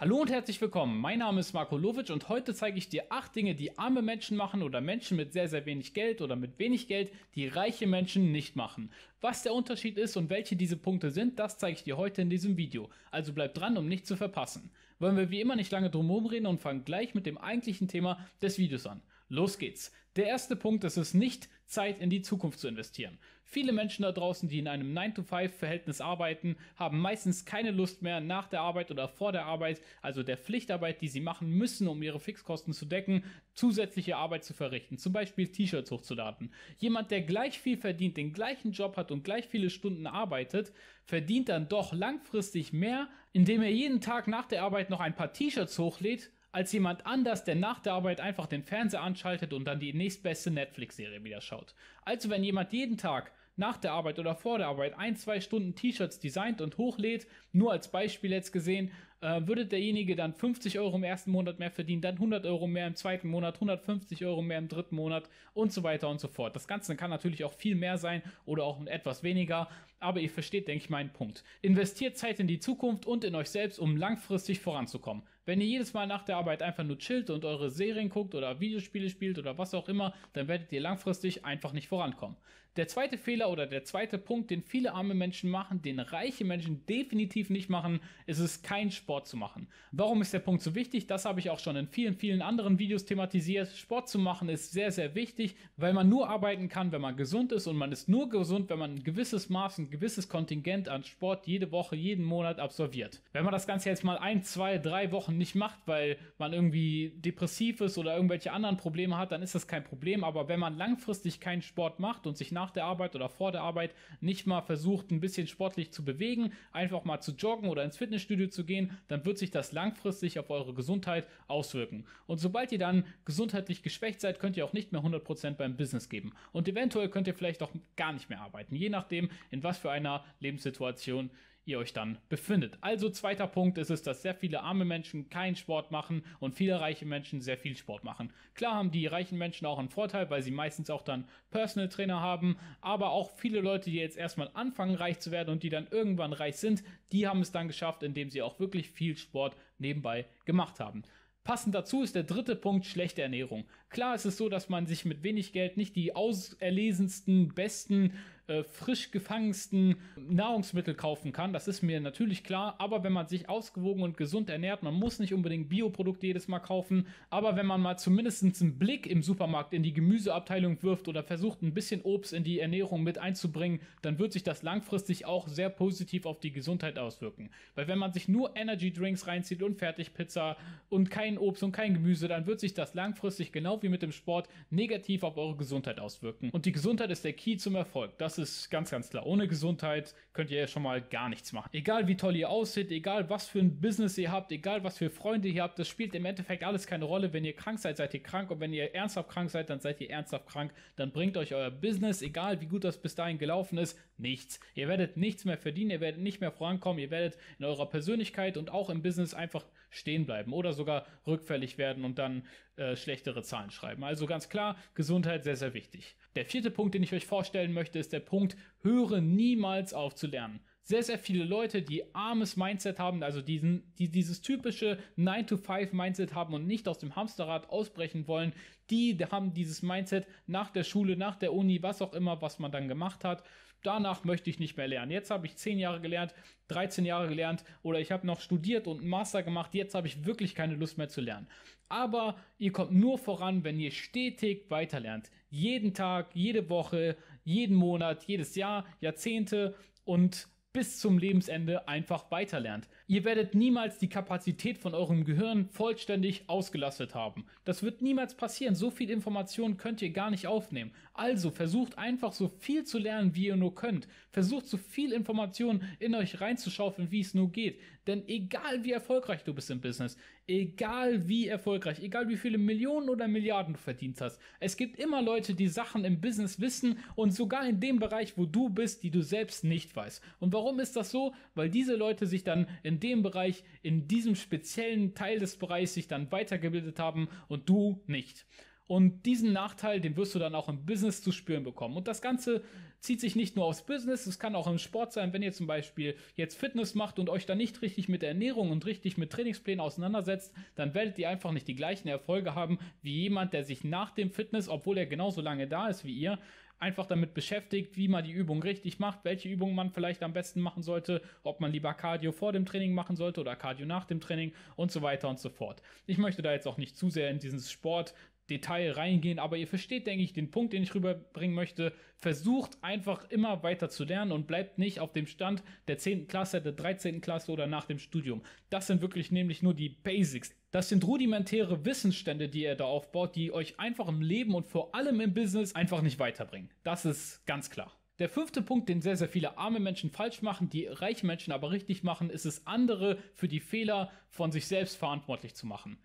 Hallo und herzlich willkommen. Mein Name ist Marco Lovic und heute zeige ich dir acht Dinge, die arme Menschen machen oder Menschen mit sehr, sehr wenig Geld oder mit wenig Geld, die reiche Menschen nicht machen. Was der Unterschied ist und welche diese Punkte sind, das zeige ich dir heute in diesem Video. Also bleib dran, um nichts zu verpassen. Wollen wir wie immer nicht lange drum herum reden und fangen gleich mit dem eigentlichen Thema des Videos an. Los geht's. Der erste Punkt ist es nicht, Zeit in die Zukunft zu investieren. Viele Menschen da draußen, die in einem 9-to-5-Verhältnis arbeiten, haben meistens keine Lust mehr nach der Arbeit oder vor der Arbeit, also der Pflichtarbeit, die sie machen müssen, um ihre Fixkosten zu decken, zusätzliche Arbeit zu verrichten, zum Beispiel T-Shirts hochzuladen. Jemand, der gleich viel verdient, den gleichen Job hat und gleich viele Stunden arbeitet, verdient dann doch langfristig mehr, indem er jeden Tag nach der Arbeit noch ein paar T-Shirts hochlädt, als jemand anders, der nach der Arbeit einfach den Fernseher anschaltet und dann die nächstbeste Netflix-Serie wieder schaut. Also wenn jemand jeden Tag nach der Arbeit oder vor der Arbeit ein, zwei Stunden T-Shirts designt und hochlädt, nur als Beispiel jetzt gesehen, äh, würde derjenige dann 50 Euro im ersten Monat mehr verdienen, dann 100 Euro mehr im zweiten Monat, 150 Euro mehr im dritten Monat und so weiter und so fort. Das Ganze kann natürlich auch viel mehr sein oder auch etwas weniger, aber ihr versteht, denke ich, meinen Punkt. Investiert Zeit in die Zukunft und in euch selbst, um langfristig voranzukommen. Wenn ihr jedes Mal nach der Arbeit einfach nur chillt und eure Serien guckt oder Videospiele spielt oder was auch immer, dann werdet ihr langfristig einfach nicht vorankommen. Der zweite Fehler oder der zweite Punkt, den viele arme Menschen machen, den reiche Menschen definitiv nicht machen, ist es kein Sport Sport zu machen. Warum ist der Punkt so wichtig? Das habe ich auch schon in vielen, vielen anderen Videos thematisiert. Sport zu machen ist sehr, sehr wichtig, weil man nur arbeiten kann, wenn man gesund ist und man ist nur gesund, wenn man ein gewisses Maß, ein gewisses Kontingent an Sport jede Woche, jeden Monat absolviert. Wenn man das Ganze jetzt mal ein, zwei, drei Wochen nicht macht, weil man irgendwie depressiv ist oder irgendwelche anderen Probleme hat, dann ist das kein Problem. Aber wenn man langfristig keinen Sport macht und sich nach der Arbeit oder vor der Arbeit nicht mal versucht, ein bisschen sportlich zu bewegen, einfach mal zu joggen oder ins Fitnessstudio zu gehen, dann wird sich das langfristig auf eure Gesundheit auswirken. Und sobald ihr dann gesundheitlich geschwächt seid, könnt ihr auch nicht mehr 100% beim Business geben. Und eventuell könnt ihr vielleicht auch gar nicht mehr arbeiten, je nachdem, in was für einer Lebenssituation ihr euch dann befindet. Also zweiter Punkt ist es, dass sehr viele arme Menschen keinen Sport machen und viele reiche Menschen sehr viel Sport machen. Klar haben die reichen Menschen auch einen Vorteil, weil sie meistens auch dann Personal Trainer haben, aber auch viele Leute, die jetzt erstmal anfangen reich zu werden und die dann irgendwann reich sind, die haben es dann geschafft, indem sie auch wirklich viel Sport nebenbei gemacht haben. Passend dazu ist der dritte Punkt schlechte Ernährung. Klar ist es so, dass man sich mit wenig Geld nicht die auserlesensten, besten äh, frisch gefangensten Nahrungsmittel kaufen kann. Das ist mir natürlich klar. Aber wenn man sich ausgewogen und gesund ernährt, man muss nicht unbedingt Bioprodukte jedes Mal kaufen. Aber wenn man mal zumindest einen Blick im Supermarkt in die Gemüseabteilung wirft oder versucht, ein bisschen Obst in die Ernährung mit einzubringen, dann wird sich das langfristig auch sehr positiv auf die Gesundheit auswirken. Weil wenn man sich nur Energy Drinks reinzieht und Fertigpizza und kein Obst und kein Gemüse, dann wird sich das langfristig genau wie mit dem Sport negativ auf eure Gesundheit auswirken. Und die Gesundheit ist der Key zum Erfolg. Das ist ganz, ganz klar. Ohne Gesundheit könnt ihr ja schon mal gar nichts machen. Egal wie toll ihr aussieht, egal was für ein Business ihr habt, egal was für Freunde ihr habt, das spielt im Endeffekt alles keine Rolle. Wenn ihr krank seid, seid ihr krank und wenn ihr ernsthaft krank seid, dann seid ihr ernsthaft krank. Dann bringt euch euer Business, egal wie gut das bis dahin gelaufen ist, nichts. Ihr werdet nichts mehr verdienen, ihr werdet nicht mehr vorankommen, ihr werdet in eurer Persönlichkeit und auch im Business einfach stehen bleiben oder sogar rückfällig werden und dann äh, schlechtere Zahlen schreiben. Also ganz klar, Gesundheit sehr, sehr wichtig. Der vierte Punkt, den ich euch vorstellen möchte, ist der Punkt, höre niemals auf zu lernen. Sehr, sehr viele Leute, die armes Mindset haben, also diesen, die dieses typische 9-to-5-Mindset haben und nicht aus dem Hamsterrad ausbrechen wollen, die haben dieses Mindset nach der Schule, nach der Uni, was auch immer, was man dann gemacht hat. Danach möchte ich nicht mehr lernen. Jetzt habe ich 10 Jahre gelernt, 13 Jahre gelernt oder ich habe noch studiert und einen Master gemacht. Jetzt habe ich wirklich keine Lust mehr zu lernen. Aber ihr kommt nur voran, wenn ihr stetig weiterlernt. Jeden Tag, jede Woche, jeden Monat, jedes Jahr, Jahrzehnte und bis zum Lebensende einfach weiterlernt. Ihr werdet niemals die Kapazität von eurem Gehirn vollständig ausgelastet haben. Das wird niemals passieren. So viel Information könnt ihr gar nicht aufnehmen. Also versucht einfach so viel zu lernen, wie ihr nur könnt. Versucht so viel Information in euch reinzuschaufeln, wie es nur geht. Denn egal wie erfolgreich du bist im Business, egal wie erfolgreich, egal wie viele Millionen oder Milliarden du verdient hast, es gibt immer Leute, die Sachen im Business wissen und sogar in dem Bereich, wo du bist, die du selbst nicht weißt. Und Warum ist das so? Weil diese Leute sich dann in dem Bereich, in diesem speziellen Teil des Bereichs sich dann weitergebildet haben und du nicht. Und diesen Nachteil, den wirst du dann auch im Business zu spüren bekommen. Und das Ganze zieht sich nicht nur aufs Business, es kann auch im Sport sein, wenn ihr zum Beispiel jetzt Fitness macht und euch da nicht richtig mit Ernährung und richtig mit Trainingsplänen auseinandersetzt, dann werdet ihr einfach nicht die gleichen Erfolge haben wie jemand, der sich nach dem Fitness, obwohl er genauso lange da ist wie ihr, einfach damit beschäftigt, wie man die Übung richtig macht, welche Übungen man vielleicht am besten machen sollte, ob man lieber Cardio vor dem Training machen sollte oder Cardio nach dem Training und so weiter und so fort. Ich möchte da jetzt auch nicht zu sehr in dieses Sport Detail reingehen, aber ihr versteht, denke ich, den Punkt, den ich rüberbringen möchte. Versucht einfach immer weiter zu lernen und bleibt nicht auf dem Stand der 10. Klasse, der 13. Klasse oder nach dem Studium. Das sind wirklich nämlich nur die Basics. Das sind rudimentäre Wissensstände, die ihr da aufbaut, die euch einfach im Leben und vor allem im Business einfach nicht weiterbringen. Das ist ganz klar. Der fünfte Punkt, den sehr, sehr viele arme Menschen falsch machen, die reiche Menschen aber richtig machen, ist es, andere für die Fehler von sich selbst verantwortlich zu machen.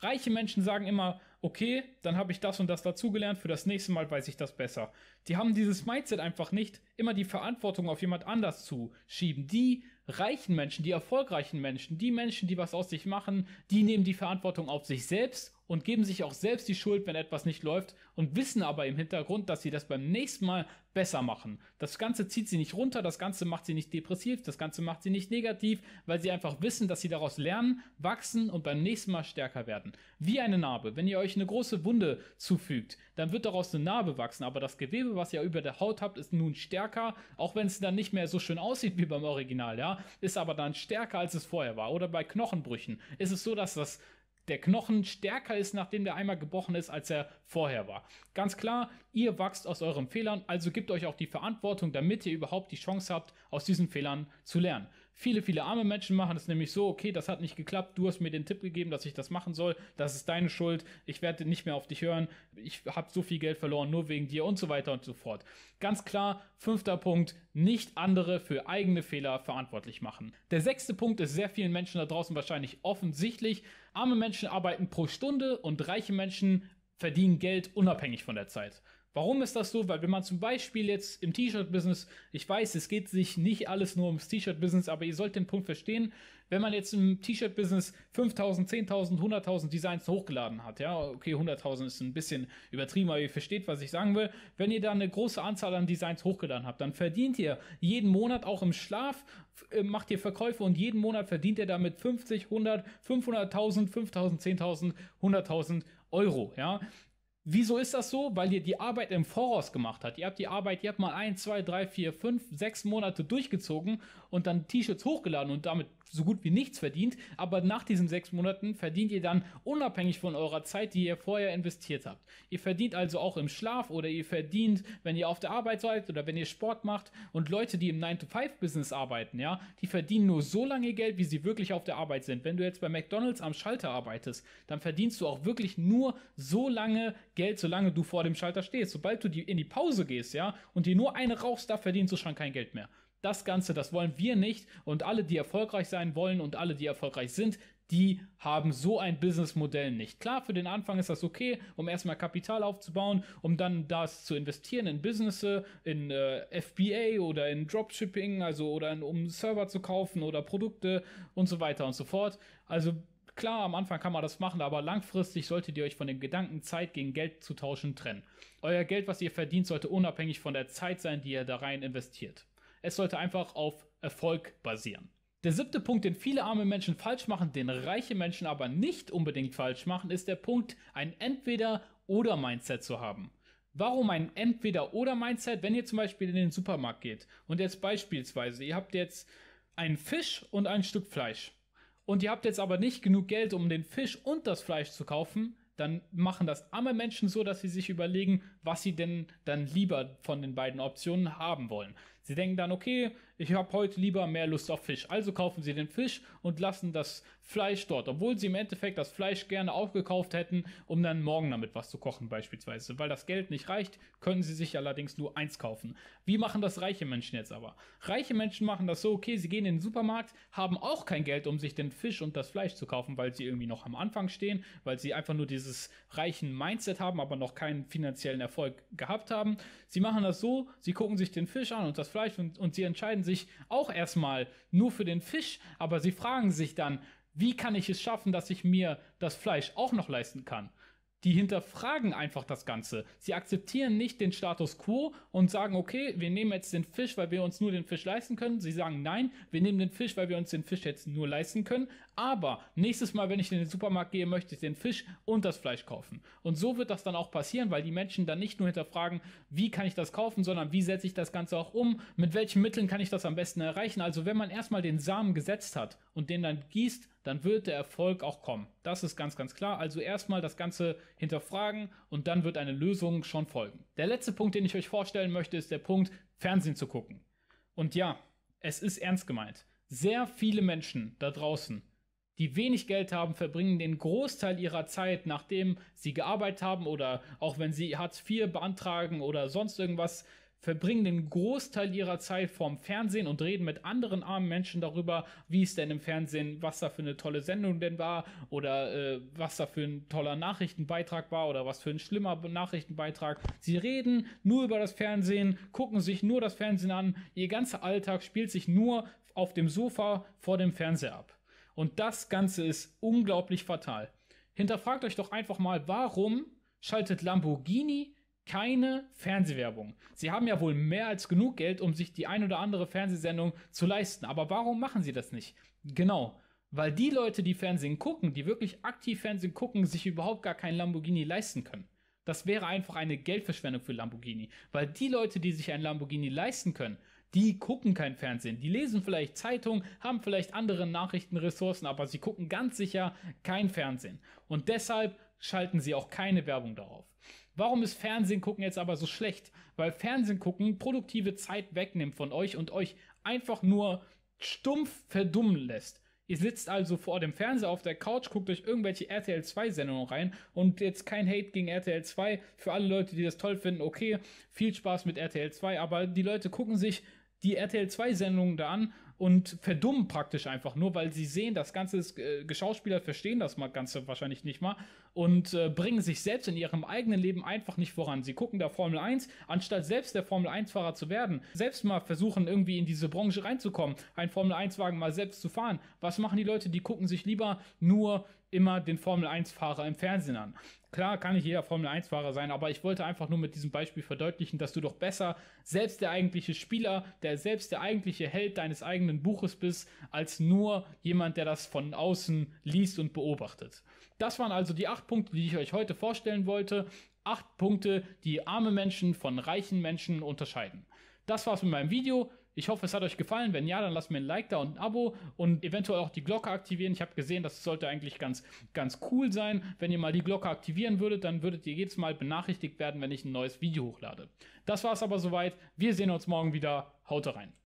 Reiche Menschen sagen immer, okay, dann habe ich das und das dazugelernt, für das nächste Mal weiß ich das besser. Die haben dieses Mindset einfach nicht, immer die Verantwortung auf jemand anders zu schieben. Die reichen Menschen, die erfolgreichen Menschen, die Menschen, die was aus sich machen, die nehmen die Verantwortung auf sich selbst und geben sich auch selbst die Schuld, wenn etwas nicht läuft und wissen aber im Hintergrund, dass sie das beim nächsten Mal besser machen. Das Ganze zieht sie nicht runter, das Ganze macht sie nicht depressiv, das Ganze macht sie nicht negativ, weil sie einfach wissen, dass sie daraus lernen, wachsen und beim nächsten Mal stärker werden. Wie eine Narbe. Wenn ihr euch eine große Wunde zufügt, dann wird daraus eine Narbe wachsen, aber das Gewebe, was ihr über der Haut habt, ist nun stärker, auch wenn es dann nicht mehr so schön aussieht wie beim Original, ja, ist aber dann stärker, als es vorher war. Oder bei Knochenbrüchen ist es so, dass das der Knochen stärker ist, nachdem der einmal gebrochen ist, als er vorher war. Ganz klar, ihr wachst aus euren Fehlern, also gebt euch auch die Verantwortung, damit ihr überhaupt die Chance habt, aus diesen Fehlern zu lernen. Viele, viele arme Menschen machen es nämlich so, okay, das hat nicht geklappt, du hast mir den Tipp gegeben, dass ich das machen soll, das ist deine Schuld, ich werde nicht mehr auf dich hören, ich habe so viel Geld verloren, nur wegen dir und so weiter und so fort. Ganz klar, fünfter Punkt, nicht andere für eigene Fehler verantwortlich machen. Der sechste Punkt ist sehr vielen Menschen da draußen wahrscheinlich offensichtlich. Arme Menschen arbeiten pro Stunde und reiche Menschen verdienen Geld unabhängig von der Zeit. Warum ist das so? Weil wenn man zum Beispiel jetzt im T-Shirt-Business, ich weiß, es geht sich nicht alles nur ums T-Shirt-Business, aber ihr sollt den Punkt verstehen, wenn man jetzt im T-Shirt-Business 5000, 10.000, 100.000 Designs hochgeladen hat, ja, okay, 100.000 ist ein bisschen übertrieben, aber ihr versteht, was ich sagen will. Wenn ihr da eine große Anzahl an Designs hochgeladen habt, dann verdient ihr jeden Monat auch im Schlaf, äh, macht ihr Verkäufe und jeden Monat verdient ihr damit 50, 100, 500.000, 5.000, 10.000, 100.000 Euro, ja. Wieso ist das so? Weil ihr die Arbeit im Voraus gemacht habt. Ihr habt die Arbeit, ihr habt mal ein, zwei, drei, vier, fünf, sechs Monate durchgezogen und dann T-Shirts hochgeladen und damit so gut wie nichts verdient. Aber nach diesen sechs Monaten verdient ihr dann unabhängig von eurer Zeit, die ihr vorher investiert habt. Ihr verdient also auch im Schlaf oder ihr verdient, wenn ihr auf der Arbeit seid oder wenn ihr Sport macht. Und Leute, die im 9-to-5-Business arbeiten, ja, die verdienen nur so lange Geld, wie sie wirklich auf der Arbeit sind. Wenn du jetzt bei McDonalds am Schalter arbeitest, dann verdienst du auch wirklich nur so lange Geld, solange du vor dem Schalter stehst. Sobald du die, in die Pause gehst, ja, und dir nur eine rauchst, da verdienst du schon kein Geld mehr. Das Ganze, das wollen wir nicht. Und alle, die erfolgreich sein wollen und alle, die erfolgreich sind, die haben so ein Businessmodell nicht. Klar, für den Anfang ist das okay, um erstmal Kapital aufzubauen, um dann das zu investieren in Business, in äh, FBA oder in Dropshipping, also oder in, um Server zu kaufen oder Produkte und so weiter und so fort. Also klar, am Anfang kann man das machen, aber langfristig solltet ihr euch von dem Gedanken, Zeit gegen Geld zu tauschen, trennen. Euer Geld, was ihr verdient, sollte unabhängig von der Zeit sein, die ihr da rein investiert. Es sollte einfach auf Erfolg basieren. Der siebte Punkt, den viele arme Menschen falsch machen, den reiche Menschen aber nicht unbedingt falsch machen, ist der Punkt, ein Entweder-oder-Mindset zu haben. Warum ein Entweder-oder-Mindset? Wenn ihr zum Beispiel in den Supermarkt geht und jetzt beispielsweise, ihr habt jetzt einen Fisch und ein Stück Fleisch und ihr habt jetzt aber nicht genug Geld, um den Fisch und das Fleisch zu kaufen, dann machen das arme Menschen so, dass sie sich überlegen, was sie denn dann lieber von den beiden Optionen haben wollen. Sie denken dann, okay, ich habe heute lieber mehr Lust auf Fisch. Also kaufen sie den Fisch und lassen das Fleisch dort, obwohl sie im Endeffekt das Fleisch gerne aufgekauft hätten, um dann morgen damit was zu kochen beispielsweise. Weil das Geld nicht reicht, können sie sich allerdings nur eins kaufen. Wie machen das reiche Menschen jetzt aber? Reiche Menschen machen das so, okay, sie gehen in den Supermarkt, haben auch kein Geld, um sich den Fisch und das Fleisch zu kaufen, weil sie irgendwie noch am Anfang stehen, weil sie einfach nur dieses reichen Mindset haben, aber noch keinen finanziellen Erfolg gehabt haben. Sie machen das so, sie gucken sich den Fisch an und das Fleisch und, und sie entscheiden sich auch erstmal nur für den Fisch, aber sie fragen sich dann, wie kann ich es schaffen, dass ich mir das Fleisch auch noch leisten kann? Die hinterfragen einfach das Ganze. Sie akzeptieren nicht den Status quo und sagen, okay, wir nehmen jetzt den Fisch, weil wir uns nur den Fisch leisten können. Sie sagen, nein, wir nehmen den Fisch, weil wir uns den Fisch jetzt nur leisten können. Aber nächstes Mal, wenn ich in den Supermarkt gehe, möchte ich den Fisch und das Fleisch kaufen. Und so wird das dann auch passieren, weil die Menschen dann nicht nur hinterfragen, wie kann ich das kaufen, sondern wie setze ich das Ganze auch um, mit welchen Mitteln kann ich das am besten erreichen. Also wenn man erstmal den Samen gesetzt hat und den dann gießt, dann wird der Erfolg auch kommen. Das ist ganz, ganz klar. Also erstmal das Ganze hinterfragen und dann wird eine Lösung schon folgen. Der letzte Punkt, den ich euch vorstellen möchte, ist der Punkt, Fernsehen zu gucken. Und ja, es ist ernst gemeint. Sehr viele Menschen da draußen, die wenig Geld haben, verbringen den Großteil ihrer Zeit, nachdem sie gearbeitet haben oder auch wenn sie Hartz IV beantragen oder sonst irgendwas, verbringen den Großteil ihrer Zeit vorm Fernsehen und reden mit anderen armen Menschen darüber, wie es denn im Fernsehen, was da für eine tolle Sendung denn war oder äh, was da für ein toller Nachrichtenbeitrag war oder was für ein schlimmer Nachrichtenbeitrag. Sie reden nur über das Fernsehen, gucken sich nur das Fernsehen an, ihr ganzer Alltag spielt sich nur auf dem Sofa vor dem Fernseher ab. Und das Ganze ist unglaublich fatal. Hinterfragt euch doch einfach mal, warum schaltet Lamborghini keine Fernsehwerbung. Sie haben ja wohl mehr als genug Geld, um sich die ein oder andere Fernsehsendung zu leisten. Aber warum machen sie das nicht? Genau. Weil die Leute, die Fernsehen gucken, die wirklich aktiv Fernsehen gucken, sich überhaupt gar kein Lamborghini leisten können. Das wäre einfach eine Geldverschwendung für Lamborghini. Weil die Leute, die sich ein Lamborghini leisten können, die gucken kein Fernsehen. Die lesen vielleicht Zeitung, haben vielleicht andere Nachrichtenressourcen, aber sie gucken ganz sicher kein Fernsehen. Und deshalb schalten sie auch keine Werbung darauf. Warum ist Fernsehen gucken jetzt aber so schlecht? Weil Fernsehen gucken produktive Zeit wegnimmt von euch und euch einfach nur stumpf verdummen lässt. Ihr sitzt also vor dem Fernseher auf der Couch, guckt euch irgendwelche RTL 2 Sendungen rein und jetzt kein Hate gegen RTL 2 für alle Leute, die das toll finden. Okay, viel Spaß mit RTL 2, aber die Leute gucken sich die RTL 2 Sendungen da an und verdummen praktisch einfach nur, weil sie sehen, das ganze äh, Geschauspieler verstehen das mal Ganze wahrscheinlich nicht mal und äh, bringen sich selbst in ihrem eigenen Leben einfach nicht voran. Sie gucken da Formel 1, anstatt selbst der Formel 1-Fahrer zu werden, selbst mal versuchen, irgendwie in diese Branche reinzukommen, einen Formel 1-Wagen mal selbst zu fahren. Was machen die Leute? Die gucken sich lieber nur immer den Formel 1-Fahrer im Fernsehen an. Klar kann nicht jeder Formel 1-Fahrer sein, aber ich wollte einfach nur mit diesem Beispiel verdeutlichen, dass du doch besser selbst der eigentliche Spieler, der selbst der eigentliche Held deines eigenen Buches bist, als nur jemand, der das von außen liest und beobachtet. Das waren also die acht Punkte, die ich euch heute vorstellen wollte. Acht Punkte, die arme Menschen von reichen Menschen unterscheiden. Das war's mit meinem Video. Ich hoffe, es hat euch gefallen. Wenn ja, dann lasst mir ein Like da und ein Abo und eventuell auch die Glocke aktivieren. Ich habe gesehen, das sollte eigentlich ganz, ganz cool sein. Wenn ihr mal die Glocke aktivieren würdet, dann würdet ihr jedes Mal benachrichtigt werden, wenn ich ein neues Video hochlade. Das war's aber soweit. Wir sehen uns morgen wieder. Haut rein.